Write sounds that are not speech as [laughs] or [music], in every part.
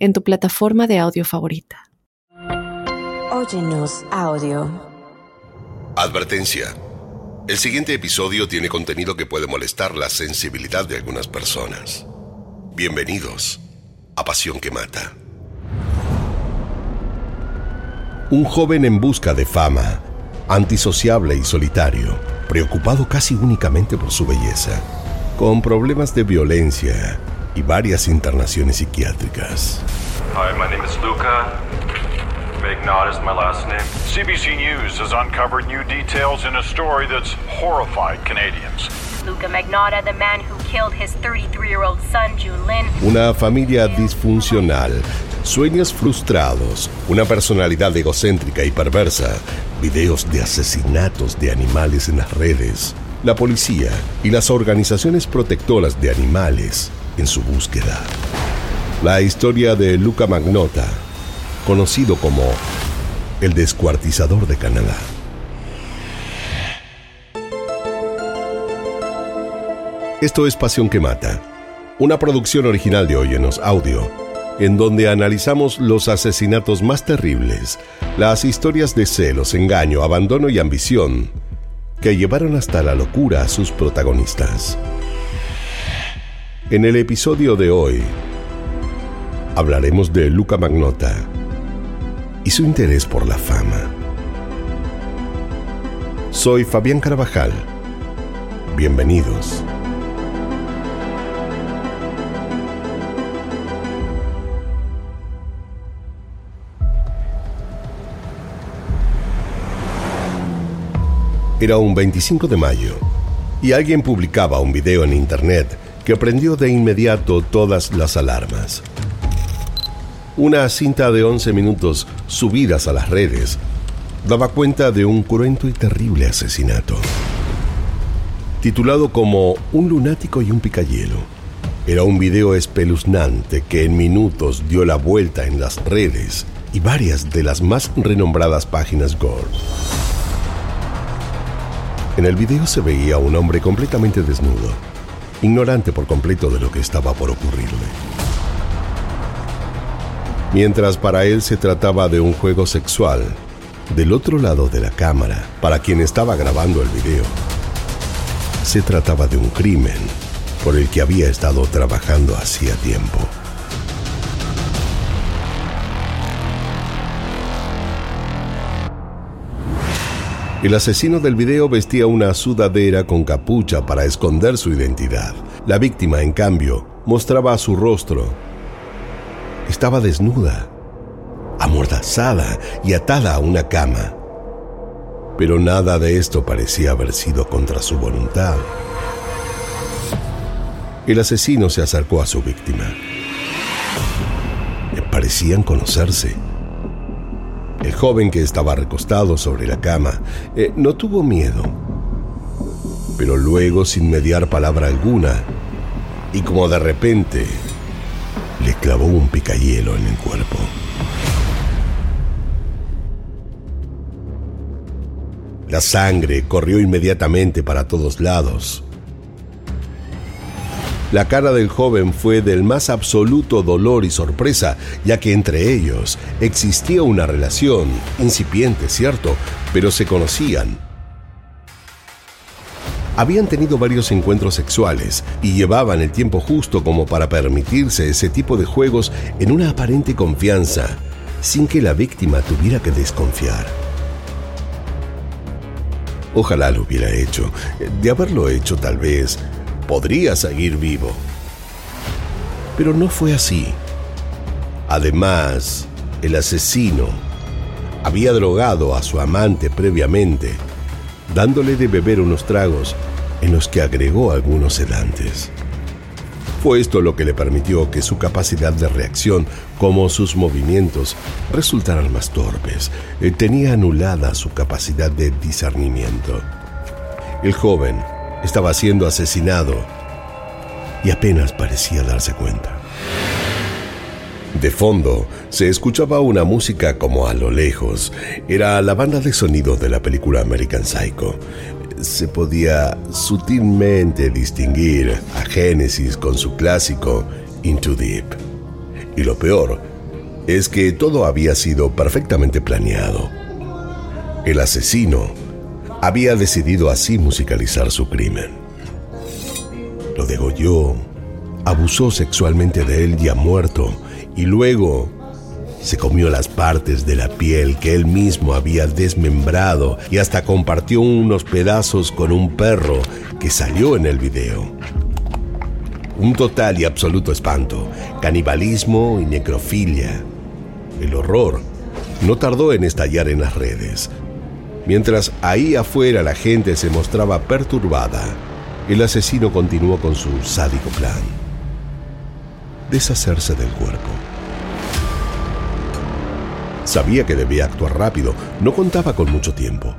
en tu plataforma de audio favorita. Óyenos audio. Advertencia. El siguiente episodio tiene contenido que puede molestar la sensibilidad de algunas personas. Bienvenidos a Pasión que Mata. Un joven en busca de fama, antisociable y solitario, preocupado casi únicamente por su belleza, con problemas de violencia y varias internaciones psiquiátricas. Hi, my name is Luca. Magnot is my last name. CBC News has uncovered new details in a story that's horrified Canadians. Luca Magnotta, the man who killed his 33-year-old son, June Lin. Una familia disfuncional, sueños frustrados, una personalidad egocéntrica y perversa, videos de asesinatos de animales en las redes, la policía y las organizaciones protectoras de animales en su búsqueda. La historia de Luca Magnotta, conocido como el descuartizador de Canadá. Esto es Pasión que Mata, una producción original de Oyenos Audio, en donde analizamos los asesinatos más terribles, las historias de celos, engaño, abandono y ambición que llevaron hasta la locura a sus protagonistas. En el episodio de hoy hablaremos de Luca Magnotta y su interés por la fama. Soy Fabián Carvajal. Bienvenidos. Era un 25 de mayo y alguien publicaba un video en internet que prendió de inmediato todas las alarmas. Una cinta de 11 minutos subidas a las redes daba cuenta de un cruento y terrible asesinato. Titulado como Un lunático y un picayelo, era un video espeluznante que en minutos dio la vuelta en las redes y varias de las más renombradas páginas gore. En el video se veía a un hombre completamente desnudo, ignorante por completo de lo que estaba por ocurrirle. Mientras para él se trataba de un juego sexual, del otro lado de la cámara, para quien estaba grabando el video, se trataba de un crimen por el que había estado trabajando hacía tiempo. El asesino del video vestía una sudadera con capucha para esconder su identidad. La víctima, en cambio, mostraba su rostro. Estaba desnuda, amordazada y atada a una cama. Pero nada de esto parecía haber sido contra su voluntad. El asesino se acercó a su víctima. Parecían conocerse. El joven que estaba recostado sobre la cama eh, no tuvo miedo, pero luego, sin mediar palabra alguna, y como de repente, le clavó un picayelo en el cuerpo. La sangre corrió inmediatamente para todos lados. La cara del joven fue del más absoluto dolor y sorpresa, ya que entre ellos existía una relación, incipiente, cierto, pero se conocían. Habían tenido varios encuentros sexuales y llevaban el tiempo justo como para permitirse ese tipo de juegos en una aparente confianza, sin que la víctima tuviera que desconfiar. Ojalá lo hubiera hecho. De haberlo hecho tal vez, podría seguir vivo. Pero no fue así. Además, el asesino había drogado a su amante previamente, dándole de beber unos tragos en los que agregó algunos sedantes. Fue esto lo que le permitió que su capacidad de reacción como sus movimientos resultaran más torpes. Eh, tenía anulada su capacidad de discernimiento. El joven estaba siendo asesinado y apenas parecía darse cuenta. De fondo se escuchaba una música como a lo lejos. Era la banda de sonido de la película American Psycho. Se podía sutilmente distinguir a Genesis con su clásico Into Deep. Y lo peor es que todo había sido perfectamente planeado. El asesino había decidido así musicalizar su crimen. Lo degolló, abusó sexualmente de él y ha muerto y luego se comió las partes de la piel que él mismo había desmembrado y hasta compartió unos pedazos con un perro que salió en el video. Un total y absoluto espanto, canibalismo y necrofilia. El horror no tardó en estallar en las redes. Mientras ahí afuera la gente se mostraba perturbada, el asesino continuó con su sádico plan. Deshacerse del cuerpo. Sabía que debía actuar rápido, no contaba con mucho tiempo.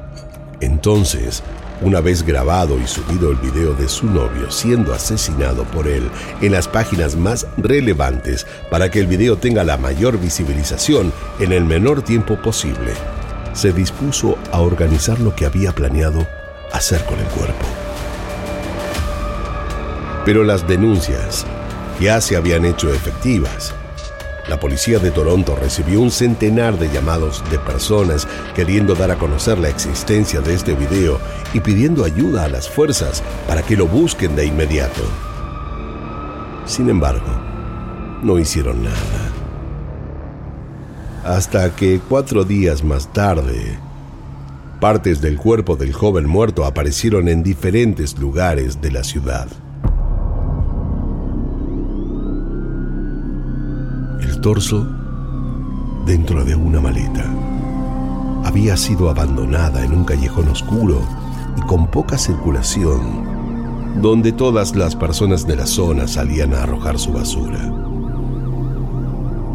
Entonces, una vez grabado y subido el video de su novio siendo asesinado por él en las páginas más relevantes para que el video tenga la mayor visibilización en el menor tiempo posible, se dispuso a organizar lo que había planeado hacer con el cuerpo. Pero las denuncias ya se habían hecho efectivas la policía de Toronto recibió un centenar de llamados de personas queriendo dar a conocer la existencia de este video y pidiendo ayuda a las fuerzas para que lo busquen de inmediato. Sin embargo, no hicieron nada. Hasta que cuatro días más tarde, partes del cuerpo del joven muerto aparecieron en diferentes lugares de la ciudad. torso dentro de una maleta. Había sido abandonada en un callejón oscuro y con poca circulación, donde todas las personas de la zona salían a arrojar su basura.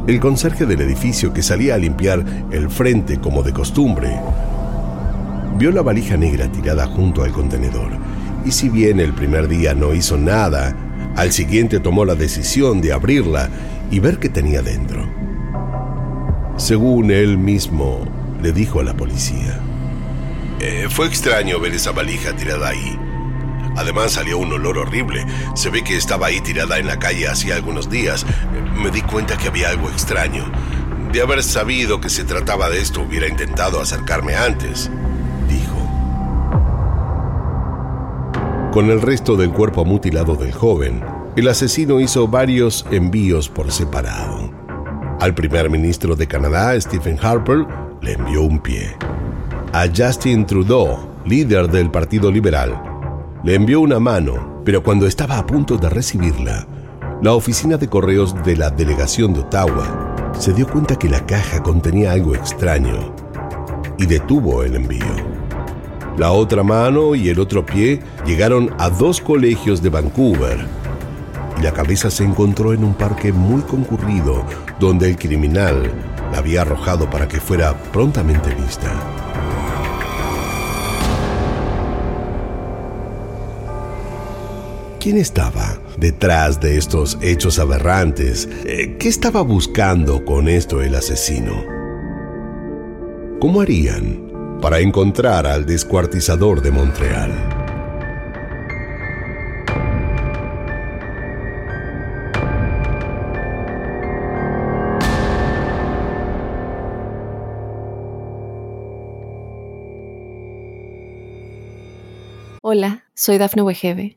El conserje del edificio que salía a limpiar el frente como de costumbre, vio la valija negra tirada junto al contenedor y si bien el primer día no hizo nada, al siguiente tomó la decisión de abrirla y ver qué tenía dentro. Según él mismo le dijo a la policía. Eh, fue extraño ver esa valija tirada ahí. Además salió un olor horrible. Se ve que estaba ahí tirada en la calle hacía algunos días. Me di cuenta que había algo extraño. De haber sabido que se trataba de esto, hubiera intentado acercarme antes, dijo. Con el resto del cuerpo mutilado del joven, el asesino hizo varios envíos por separado. Al primer ministro de Canadá, Stephen Harper, le envió un pie. A Justin Trudeau, líder del Partido Liberal, le envió una mano, pero cuando estaba a punto de recibirla, la oficina de correos de la delegación de Ottawa se dio cuenta que la caja contenía algo extraño y detuvo el envío. La otra mano y el otro pie llegaron a dos colegios de Vancouver y la cabeza se encontró en un parque muy concurrido donde el criminal la había arrojado para que fuera prontamente vista. ¿Quién estaba detrás de estos hechos aberrantes? Eh, ¿Qué estaba buscando con esto el asesino? ¿Cómo harían para encontrar al descuartizador de Montreal? Hola, soy Dafne Wegebe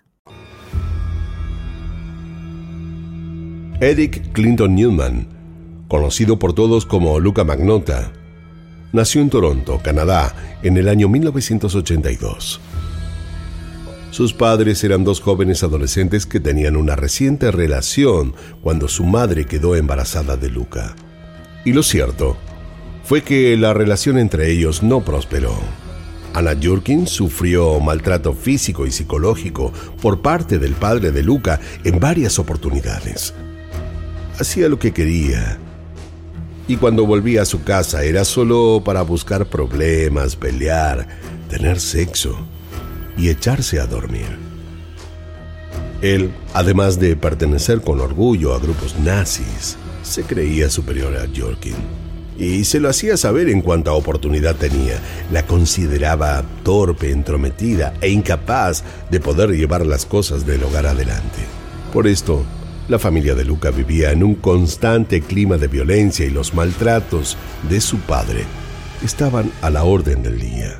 Eric Clinton Newman, conocido por todos como Luca Magnota, nació en Toronto, Canadá, en el año 1982. Sus padres eran dos jóvenes adolescentes que tenían una reciente relación cuando su madre quedó embarazada de Luca. Y lo cierto fue que la relación entre ellos no prosperó. Anna Jurkin sufrió maltrato físico y psicológico por parte del padre de Luca en varias oportunidades. Hacía lo que quería. Y cuando volvía a su casa era solo para buscar problemas, pelear, tener sexo y echarse a dormir. Él, además de pertenecer con orgullo a grupos nazis, se creía superior a Jorkin y se lo hacía saber en cuanta oportunidad tenía. La consideraba torpe, entrometida e incapaz de poder llevar las cosas del hogar adelante. Por esto, la familia de Luca vivía en un constante clima de violencia y los maltratos de su padre estaban a la orden del día.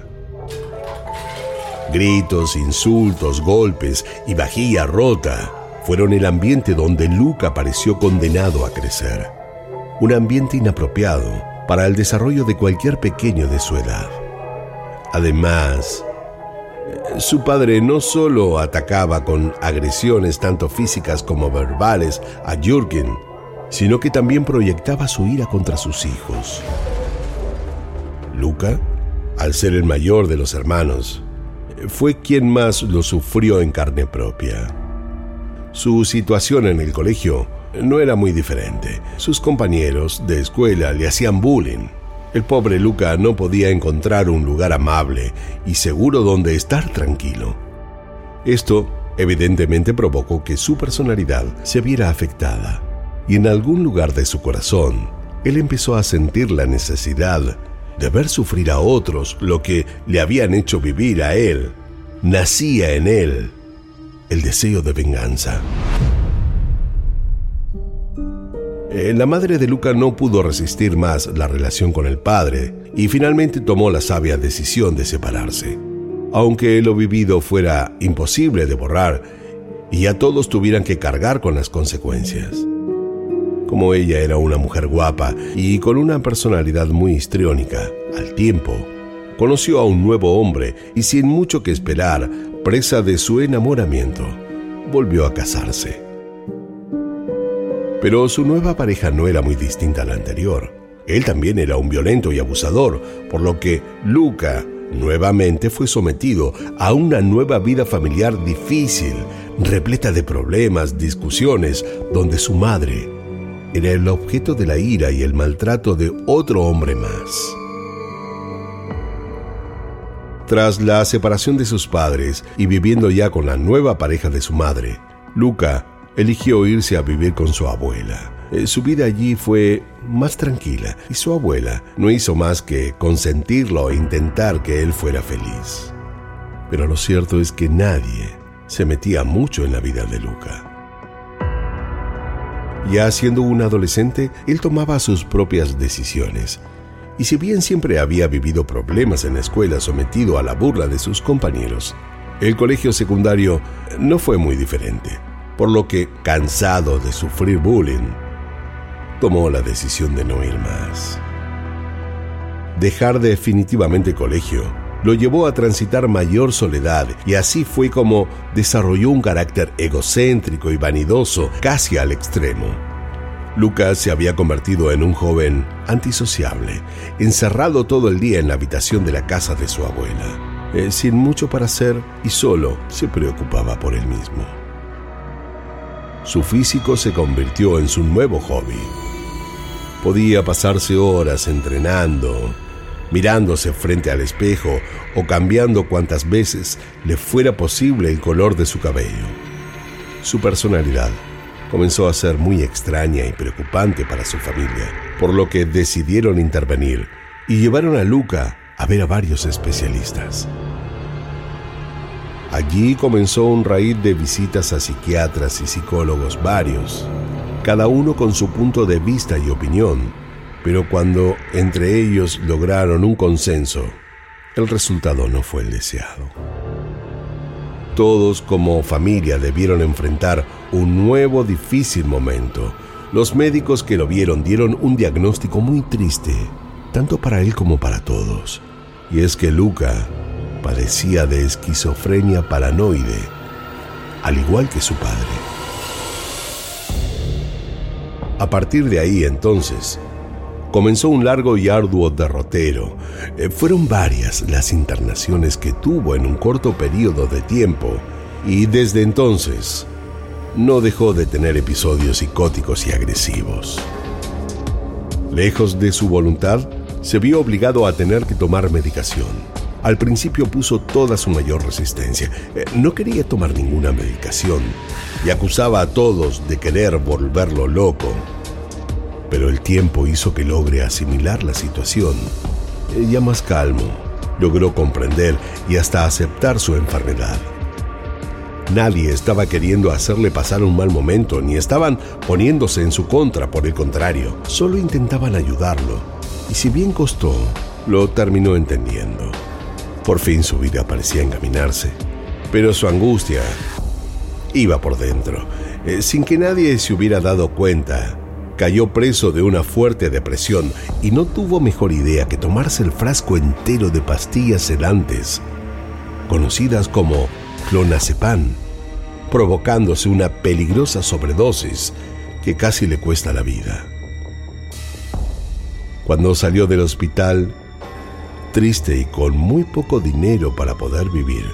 Gritos, insultos, golpes y vajilla rota fueron el ambiente donde Luca pareció condenado a crecer. Un ambiente inapropiado para el desarrollo de cualquier pequeño de su edad. Además, su padre no solo atacaba con agresiones tanto físicas como verbales a Jürgen, sino que también proyectaba su ira contra sus hijos. Luca, al ser el mayor de los hermanos, fue quien más lo sufrió en carne propia. Su situación en el colegio no era muy diferente. Sus compañeros de escuela le hacían bullying. El pobre Luca no podía encontrar un lugar amable y seguro donde estar tranquilo. Esto evidentemente provocó que su personalidad se viera afectada y en algún lugar de su corazón él empezó a sentir la necesidad de ver sufrir a otros lo que le habían hecho vivir a él. Nacía en él el deseo de venganza. Eh, la madre de Luca no pudo resistir más la relación con el padre y finalmente tomó la sabia decisión de separarse. Aunque lo vivido fuera imposible de borrar y a todos tuvieran que cargar con las consecuencias. Como ella era una mujer guapa y con una personalidad muy histriónica, al tiempo, conoció a un nuevo hombre y sin mucho que esperar, presa de su enamoramiento, volvió a casarse. Pero su nueva pareja no era muy distinta a la anterior. Él también era un violento y abusador, por lo que Luca nuevamente fue sometido a una nueva vida familiar difícil, repleta de problemas, discusiones, donde su madre era el objeto de la ira y el maltrato de otro hombre más. Tras la separación de sus padres y viviendo ya con la nueva pareja de su madre, Luca eligió irse a vivir con su abuela. Eh, su vida allí fue más tranquila y su abuela no hizo más que consentirlo e intentar que él fuera feliz. Pero lo cierto es que nadie se metía mucho en la vida de Luca. Ya siendo un adolescente, él tomaba sus propias decisiones. Y si bien siempre había vivido problemas en la escuela sometido a la burla de sus compañeros, el colegio secundario no fue muy diferente por lo que, cansado de sufrir bullying, tomó la decisión de no ir más. Dejar definitivamente colegio lo llevó a transitar mayor soledad y así fue como desarrolló un carácter egocéntrico y vanidoso casi al extremo. Lucas se había convertido en un joven antisociable, encerrado todo el día en la habitación de la casa de su abuela. Eh, sin mucho para hacer y solo se preocupaba por él mismo su físico se convirtió en su nuevo hobby. Podía pasarse horas entrenando, mirándose frente al espejo o cambiando cuantas veces le fuera posible el color de su cabello. Su personalidad comenzó a ser muy extraña y preocupante para su familia, por lo que decidieron intervenir y llevaron a Luca a ver a varios especialistas. Allí comenzó un raíz de visitas a psiquiatras y psicólogos varios, cada uno con su punto de vista y opinión, pero cuando entre ellos lograron un consenso, el resultado no fue el deseado. Todos como familia debieron enfrentar un nuevo difícil momento, Los médicos que lo vieron dieron un diagnóstico muy triste, tanto para él como para todos. Y es que Luca padecía de esquizofrenia paranoide, al igual que su padre. A partir de ahí entonces, comenzó un largo y arduo derrotero. Eh, fueron varias las internaciones que tuvo en un corto periodo de tiempo y desde entonces no dejó de tener episodios psicóticos y agresivos. Lejos de su voluntad, se vio obligado a tener que tomar medicación. Al principio puso toda su mayor resistencia. Eh, no quería tomar ninguna medicación y acusaba a todos de querer volverlo loco. Pero el tiempo hizo que logre asimilar la situación. Ya más calmo, logró comprender y hasta aceptar su enfermedad. Nadie estaba queriendo hacerle pasar un mal momento, ni estaban poniéndose en su contra, por el contrario, solo intentaban ayudarlo. Y si bien costó, lo terminó entendiendo. Por fin su vida parecía encaminarse, pero su angustia iba por dentro. Eh, sin que nadie se hubiera dado cuenta, cayó preso de una fuerte depresión y no tuvo mejor idea que tomarse el frasco entero de pastillas sedantes, conocidas como clonazepam, provocándose una peligrosa sobredosis que casi le cuesta la vida. Cuando salió del hospital, triste y con muy poco dinero para poder vivir,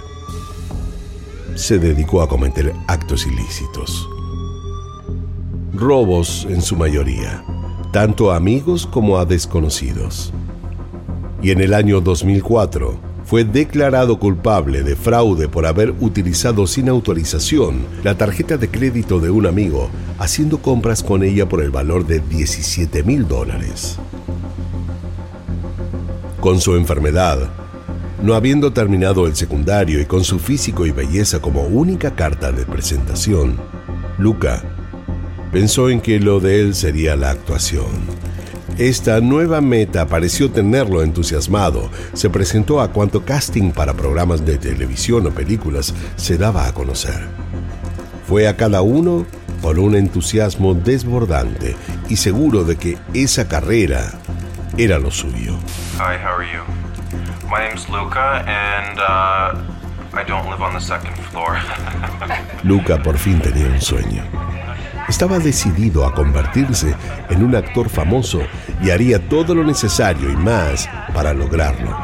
se dedicó a cometer actos ilícitos. Robos en su mayoría, tanto a amigos como a desconocidos. Y en el año 2004, fue declarado culpable de fraude por haber utilizado sin autorización la tarjeta de crédito de un amigo, haciendo compras con ella por el valor de 17 mil dólares. Con su enfermedad, no habiendo terminado el secundario y con su físico y belleza como única carta de presentación, Luca pensó en que lo de él sería la actuación esta nueva meta pareció tenerlo entusiasmado. Se presentó a cuanto casting para programas de televisión o películas se daba a conocer. Fue a cada uno con un entusiasmo desbordante y seguro de que esa carrera era lo suyo. Hi, how are you? My name's Luca and uh, I don't live on the second floor. [laughs] Luca por fin tenía un sueño. Estaba decidido a convertirse en un actor famoso y haría todo lo necesario y más para lograrlo.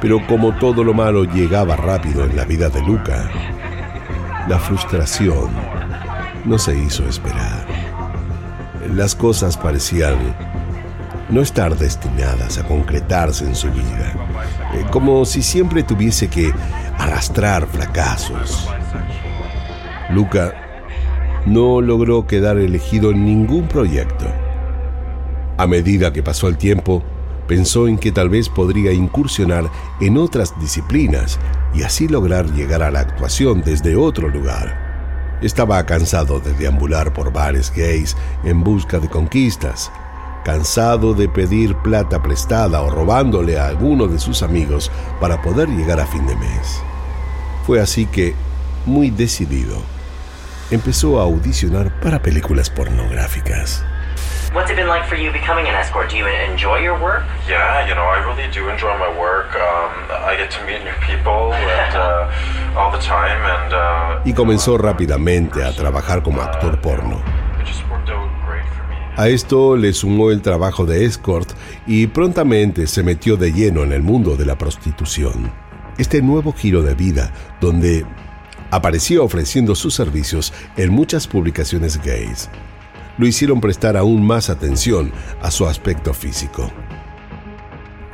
Pero como todo lo malo llegaba rápido en la vida de Luca, la frustración no se hizo esperar. Las cosas parecían no estar destinadas a concretarse en su vida, eh, como si siempre tuviese que arrastrar fracasos. Luca no logró quedar elegido en ningún proyecto. A medida que pasó el tiempo, pensó en que tal vez podría incursionar en otras disciplinas y así lograr llegar a la actuación desde otro lugar. Estaba cansado de deambular por bares gays en busca de conquistas, cansado de pedir plata prestada o robándole a alguno de sus amigos para poder llegar a fin de mes. Fue así que, muy decidido, empezó a audicionar para películas pornográficas. What's it been like for you becoming an escort? Do you enjoy your work? Yeah, you know, I really do enjoy my work. Um, I get to meet new people [laughs] and, uh, all the time and, uh, y comenzó rápidamente a trabajar como actor porno. A esto le sumó el trabajo de escort y prontamente se metió de lleno en el mundo de la prostitución. Este nuevo giro de vida, donde apareció ofreciendo sus servicios en muchas publicaciones gays. Lo hicieron prestar aún más atención a su aspecto físico.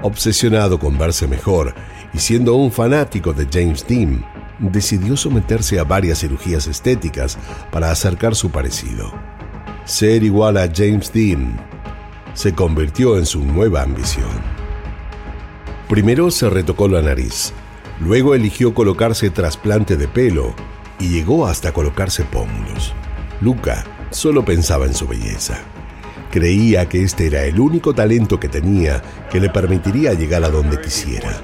Obsesionado con verse mejor y siendo un fanático de James Dean, decidió someterse a varias cirugías estéticas para acercar su parecido. Ser igual a James Dean se convirtió en su nueva ambición. Primero se retocó la nariz, Luego eligió colocarse trasplante de pelo y llegó hasta colocarse pómulos. Luca solo pensaba en su belleza. Creía que este era el único talento que tenía que le permitiría llegar a donde quisiera.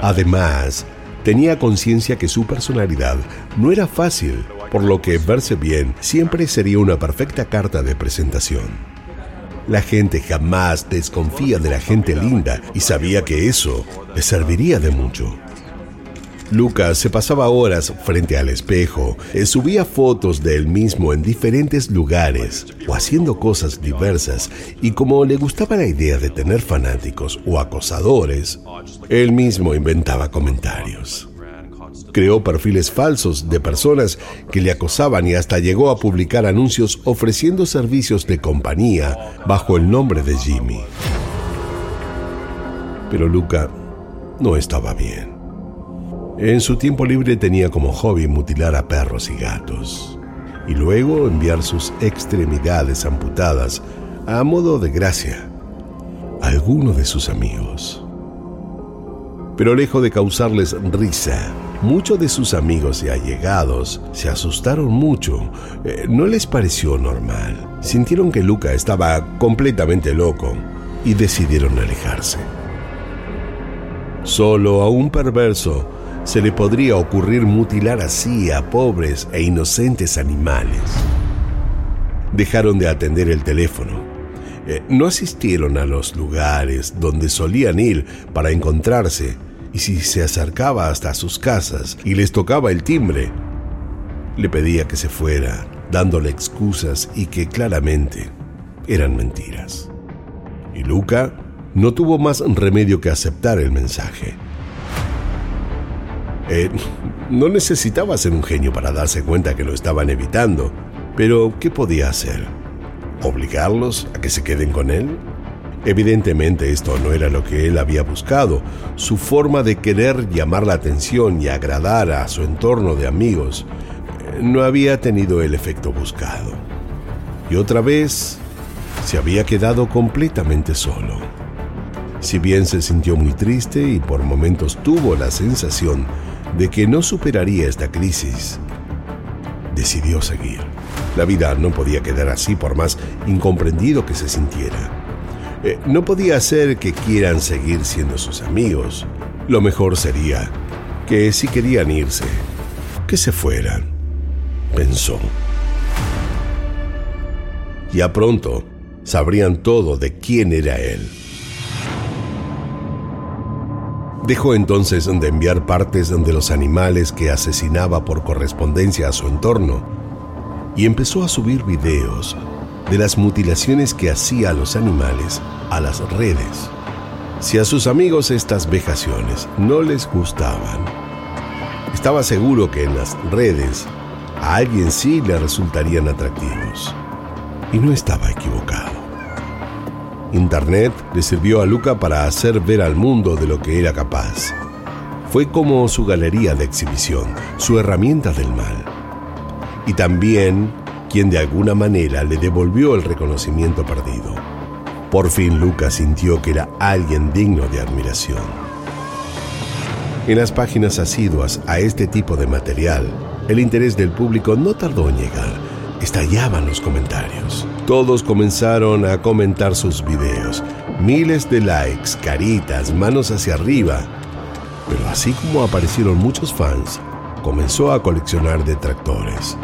Además, tenía conciencia que su personalidad no era fácil por lo que verse bien siempre sería una perfecta carta de presentación. La gente jamás desconfía de la gente linda y sabía que eso le serviría de mucho. Lucas se pasaba horas frente al espejo, eh, subía fotos de él mismo en diferentes lugares o haciendo cosas diversas y como le gustaba la idea de tener fanáticos o acosadores, él mismo inventaba comentarios. Creó perfiles falsos de personas que le acosaban y hasta llegó a publicar anuncios ofreciendo servicios de compañía bajo el nombre de Jimmy. Pero Luca no estaba bien. En su tiempo libre tenía como hobby mutilar a perros y gatos, y luego enviar sus extremidades amputadas a modo de gracia a alguno de sus amigos. Pero lejos de causarles risa, muchos de sus amigos y allegados se asustaron mucho. Eh, no les pareció normal. Sintieron que Luca estaba completamente loco y decidieron alejarse. Solo a un perverso se le podría ocurrir mutilar así a pobres e inocentes animales. Dejaron de atender el teléfono. Eh, no asistieron a los lugares donde solían ir para encontrarse y si se acercaba hasta sus casas y les tocaba el timbre, le pedía que se fuera, dándole excusas y que claramente eran mentiras. Y Luca no tuvo más remedio que aceptar el mensaje. Eh, no necesitaba ser un genio para darse cuenta que lo estaban evitando, pero ¿qué podía hacer? ¿Obligarlos a que se queden con él? Evidentemente esto no era lo que él había buscado. Su forma de querer llamar la atención y agradar a su entorno de amigos eh, no había tenido el efecto buscado. Y otra vez se había quedado completamente solo. Si bien se sintió muy triste y por momentos tuvo la sensación de que no superaría esta crisis, decidió seguir. La vida no podía quedar así por más incomprendido que se sintiera. Eh, no podía ser que quieran seguir siendo sus amigos. Lo mejor sería que si querían irse, que se fueran, pensó. Ya pronto sabrían todo de quién era él. Dejó entonces de enviar partes de los animales que asesinaba por correspondencia a su entorno y empezó a subir videos de las mutilaciones que hacía a los animales a las redes. Si a sus amigos estas vejaciones no les gustaban, estaba seguro que en las redes a alguien sí le resultarían atractivos. Y no estaba equivocado. Internet le sirvió a Luca para hacer ver al mundo de lo que era capaz. Fue como su galería de exhibición, su herramienta del mal. Y también quien de alguna manera le devolvió el reconocimiento perdido. Por fin Luca sintió que era alguien digno de admiración. En las páginas asiduas a este tipo de material, el interés del público no tardó en llegar estallaban los comentarios. Todos comenzaron a comentar sus videos. Miles de likes, caritas, manos hacia arriba. Pero así como aparecieron muchos fans, comenzó a coleccionar detractores.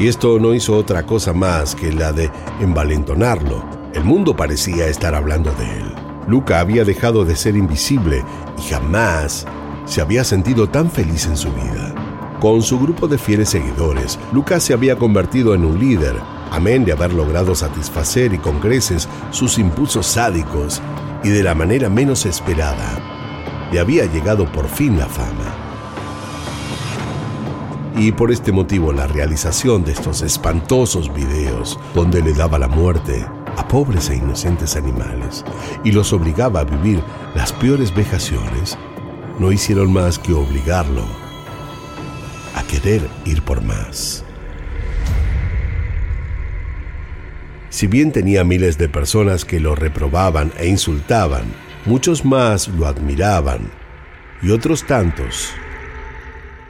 Y esto no hizo otra cosa más que la de envalentonarlo. El mundo parecía estar hablando de él. Luca había dejado de ser invisible y jamás se había sentido tan feliz en su vida. Con su grupo de fieles seguidores, Lucas se había convertido en un líder, amén de haber logrado satisfacer y con creces sus impulsos sádicos y de la manera menos esperada. Le había llegado por fin la fama. Y por este motivo la realización de estos espantosos videos donde le daba la muerte a pobres e inocentes animales y los obligaba a vivir las peores vejaciones, no hicieron más que obligarlo a querer ir por más. Si bien tenía miles de personas que lo reprobaban e insultaban, muchos más lo admiraban y otros tantos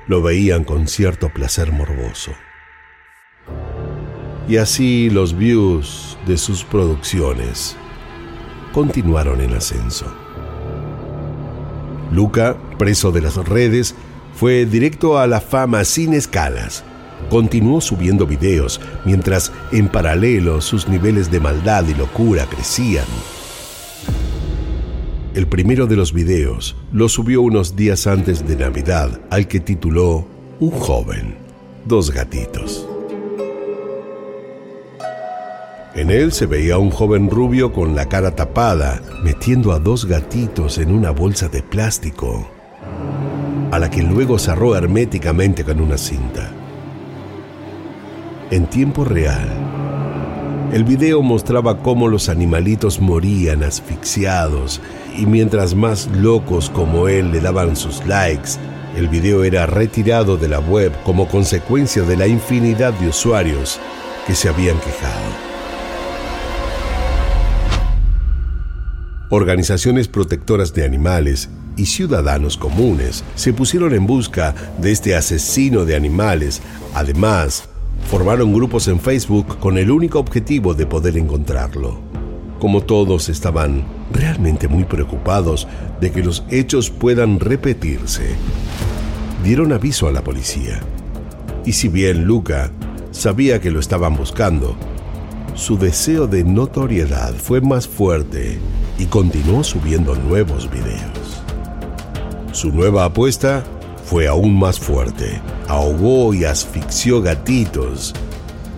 lo veían con cierto placer morboso. Y así los views de sus producciones continuaron en ascenso. Luca, preso de las redes, fue directo a la fama sin escalas. continuó subiendo videos mientras en paralelo sus niveles de maldad y locura crecían. El primero de los videos lo subió unos días antes de Navidad al que tituló Un joven, dos gatitos. En él se veía un joven rubio con la cara tapada, metiendo a dos gatitos en una bolsa de plástico, a la que luego cerró herméticamente con una cinta. En tiempo real, el video mostraba cómo los animalitos morían asfixiados y mientras más locos como él le daban sus likes, el video era retirado de la web como consecuencia de la infinidad de usuarios que se habían quejado. Organizaciones protectoras de animales y ciudadanos comunes se pusieron en busca de este asesino de animales. Además, formaron grupos en Facebook con el único objetivo de poder encontrarlo. Como todos estaban realmente muy preocupados de que los hechos puedan repetirse, dieron aviso a la policía. Y si bien Luca sabía que lo estaban buscando, su deseo de notoriedad fue más fuerte y continuó subiendo nuevos videos. Su nueva apuesta fue aún más fuerte. Ahogó y asfixió gatitos.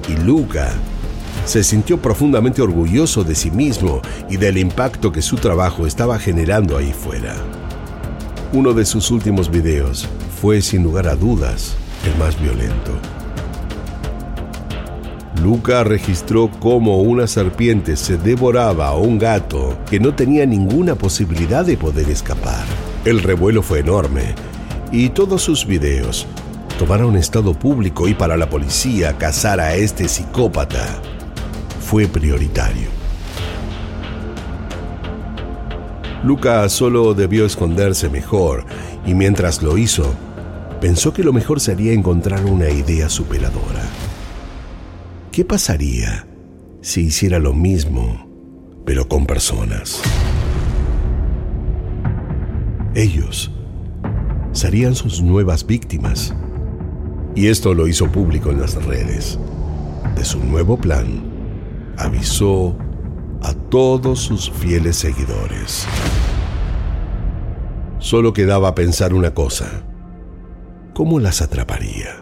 Y Luca se sintió profundamente orgulloso de sí mismo y del impacto que su trabajo estaba generando ahí fuera. Uno de sus últimos videos fue sin lugar a dudas el más violento. Luca registró cómo una serpiente se devoraba a un gato que no tenía ninguna posibilidad de poder escapar. El revuelo fue enorme y todos sus videos tomaron estado público y para la policía cazar a este psicópata fue prioritario. Luca solo debió esconderse mejor y mientras lo hizo, pensó que lo mejor sería encontrar una idea superadora. ¿Qué pasaría si hiciera lo mismo, pero con personas? Ellos serían sus nuevas víctimas. Y esto lo hizo público en las redes. De su nuevo plan, avisó a todos sus fieles seguidores. Solo quedaba pensar una cosa. ¿Cómo las atraparía?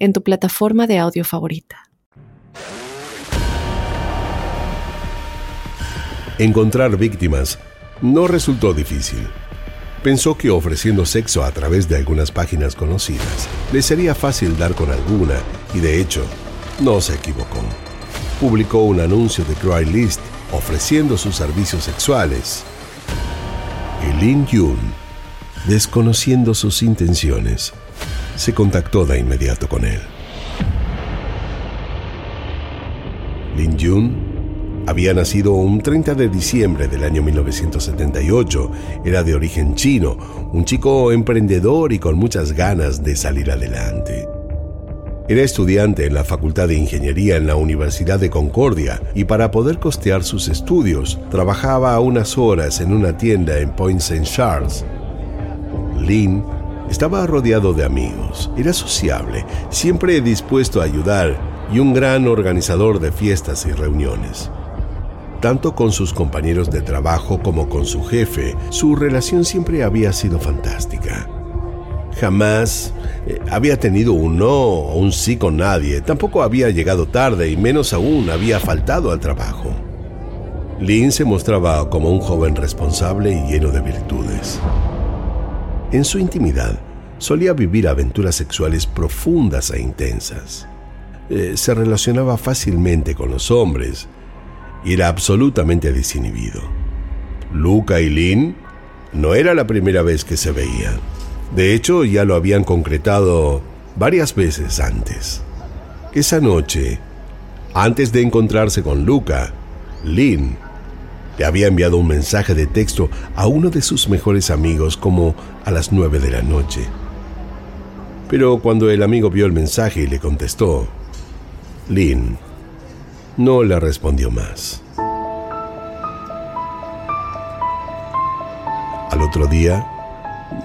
en tu plataforma de audio favorita. Encontrar víctimas no resultó difícil. Pensó que ofreciendo sexo a través de algunas páginas conocidas le sería fácil dar con alguna y de hecho no se equivocó. Publicó un anuncio de Craigslist ofreciendo sus servicios sexuales. Y Lin Yun, desconociendo sus intenciones, se contactó de inmediato con él. Lin Jun había nacido un 30 de diciembre del año 1978, era de origen chino, un chico emprendedor y con muchas ganas de salir adelante. Era estudiante en la Facultad de Ingeniería en la Universidad de Concordia y para poder costear sus estudios trabajaba unas horas en una tienda en Point St. Charles. Lin estaba rodeado de amigos, era sociable, siempre dispuesto a ayudar y un gran organizador de fiestas y reuniones. Tanto con sus compañeros de trabajo como con su jefe, su relación siempre había sido fantástica. Jamás eh, había tenido un no o un sí con nadie, tampoco había llegado tarde y menos aún había faltado al trabajo. Lynn se mostraba como un joven responsable y lleno de virtudes. En su intimidad, solía vivir aventuras sexuales profundas e intensas. Eh, se relacionaba fácilmente con los hombres y era absolutamente desinhibido. Luca y Lynn no era la primera vez que se veían. De hecho, ya lo habían concretado varias veces antes. Esa noche, antes de encontrarse con Luca, Lynn le había enviado un mensaje de texto a uno de sus mejores amigos como a las nueve de la noche. Pero cuando el amigo vio el mensaje y le contestó, Lynn no le respondió más. Al otro día,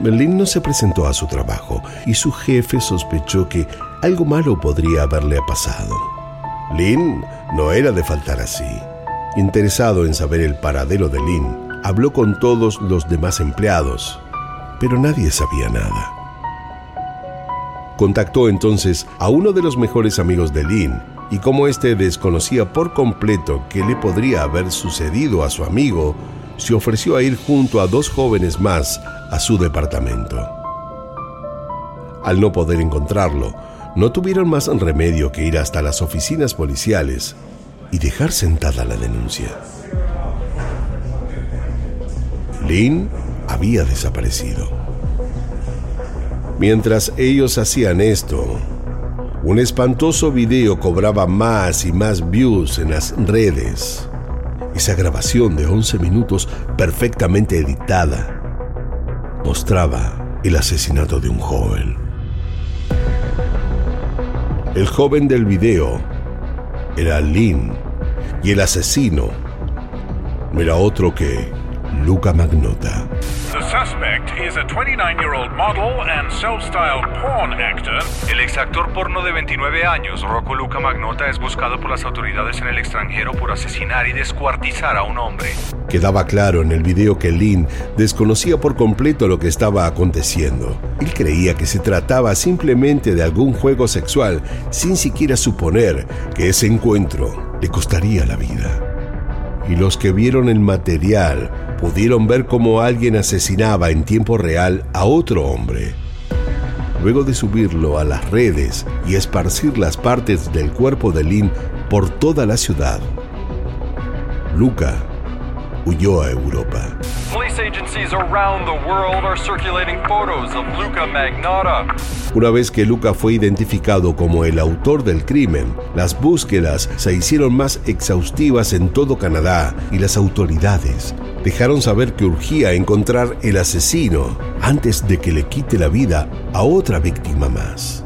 Lynn no se presentó a su trabajo y su jefe sospechó que algo malo podría haberle pasado. Lynn no era de faltar así. Interesado en saber el paradero de Lynn, habló con todos los demás empleados, pero nadie sabía nada. Contactó entonces a uno de los mejores amigos de Lynn y como éste desconocía por completo qué le podría haber sucedido a su amigo, se ofreció a ir junto a dos jóvenes más a su departamento. Al no poder encontrarlo, no tuvieron más remedio que ir hasta las oficinas policiales y dejar sentada la denuncia. Lynn había desaparecido. Mientras ellos hacían esto, un espantoso video cobraba más y más views en las redes. Esa grabación de 11 minutos perfectamente editada mostraba el asesinato de un joven. El joven del video era Lynn y el asesino no era otro que Luca Magnota. The suspect is a 29-year-old model and self-styled porn actor. El exactor porno de 29 años, Rocco Luca Magnota, es buscado por las autoridades en el extranjero por asesinar y descuartizar a un hombre. Quedaba claro en el video que Lynn desconocía por completo lo que estaba aconteciendo. Él creía que se trataba simplemente de algún juego sexual, sin siquiera suponer que ese encuentro le costaría la vida. Y los que vieron el material pudieron ver cómo alguien asesinaba en tiempo real a otro hombre. Luego de subirlo a las redes y esparcir las partes del cuerpo de Lynn por toda la ciudad, Luca huyó a Europa. Agencies around the world are circulating photos of Luca Magnota. Una vez que Luca fue identificado como el autor del crimen, las búsquedas se hicieron más exhaustivas en todo Canadá y las autoridades dejaron saber que urgía encontrar el asesino antes de que le quite la vida a otra víctima más.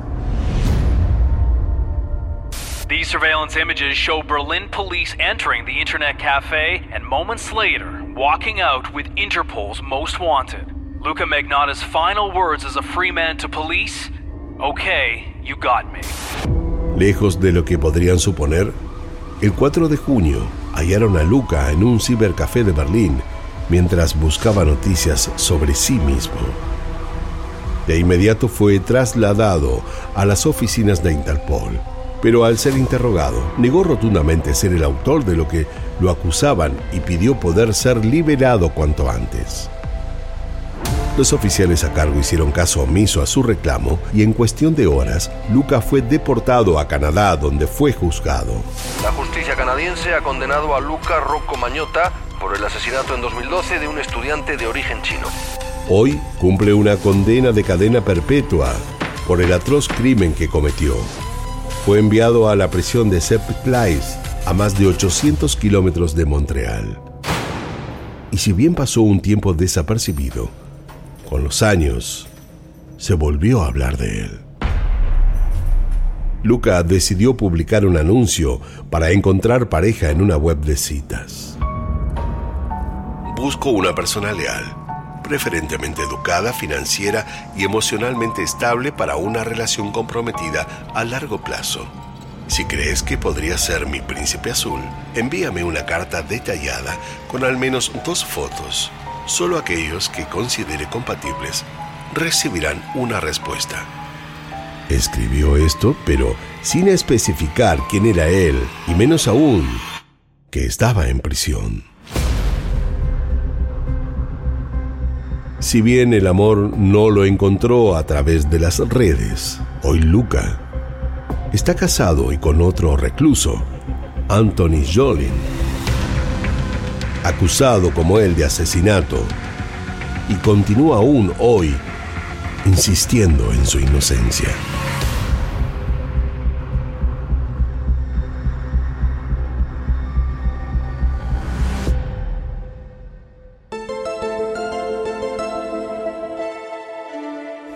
These surveillance images show Berlin police entering the internet cafe and moments later walking out with Interpol's most wanted. Luca Magnotta's final words as a free man to police Okay, you got me. Lejos de lo que podrían suponer, el 4 de junio hallaron a Luca en un cibercafé de Berlín mientras buscaba noticias sobre sí mismo. De inmediato fue trasladado a las oficinas de Interpol, pero al ser interrogado negó rotundamente ser el autor de lo que lo acusaban y pidió poder ser liberado cuanto antes. Los oficiales a cargo hicieron caso omiso a su reclamo y en cuestión de horas, Luca fue deportado a Canadá donde fue juzgado. La justicia canadiense ha condenado a Luca Rocco Mañota por el asesinato en 2012 de un estudiante de origen chino. Hoy cumple una condena de cadena perpetua por el atroz crimen que cometió. Fue enviado a la prisión de Sepp Place, a más de 800 kilómetros de Montreal. Y si bien pasó un tiempo desapercibido, con los años se volvió a hablar de él. Luca decidió publicar un anuncio para encontrar pareja en una web de citas. Busco una persona leal, preferentemente educada, financiera y emocionalmente estable para una relación comprometida a largo plazo. Si crees que podría ser mi príncipe azul, envíame una carta detallada con al menos dos fotos. Solo aquellos que considere compatibles recibirán una respuesta. Escribió esto, pero sin especificar quién era él, y menos aún que estaba en prisión. Si bien el amor no lo encontró a través de las redes, hoy Luca está casado y con otro recluso, Anthony Jolin. acusado como él de asesinato, y continúa aún hoy insistiendo en su inocencia.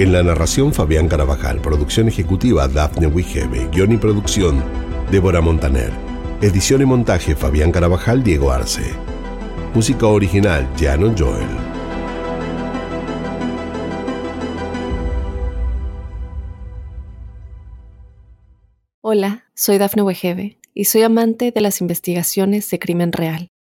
En la narración Fabián Carabajal, producción ejecutiva Daphne Wigebe, guion y producción Débora Montaner, edición y montaje Fabián Carabajal, Diego Arce, música original Jano Joel. Hola, soy Dafne Wegebe y soy amante de las investigaciones de crimen real.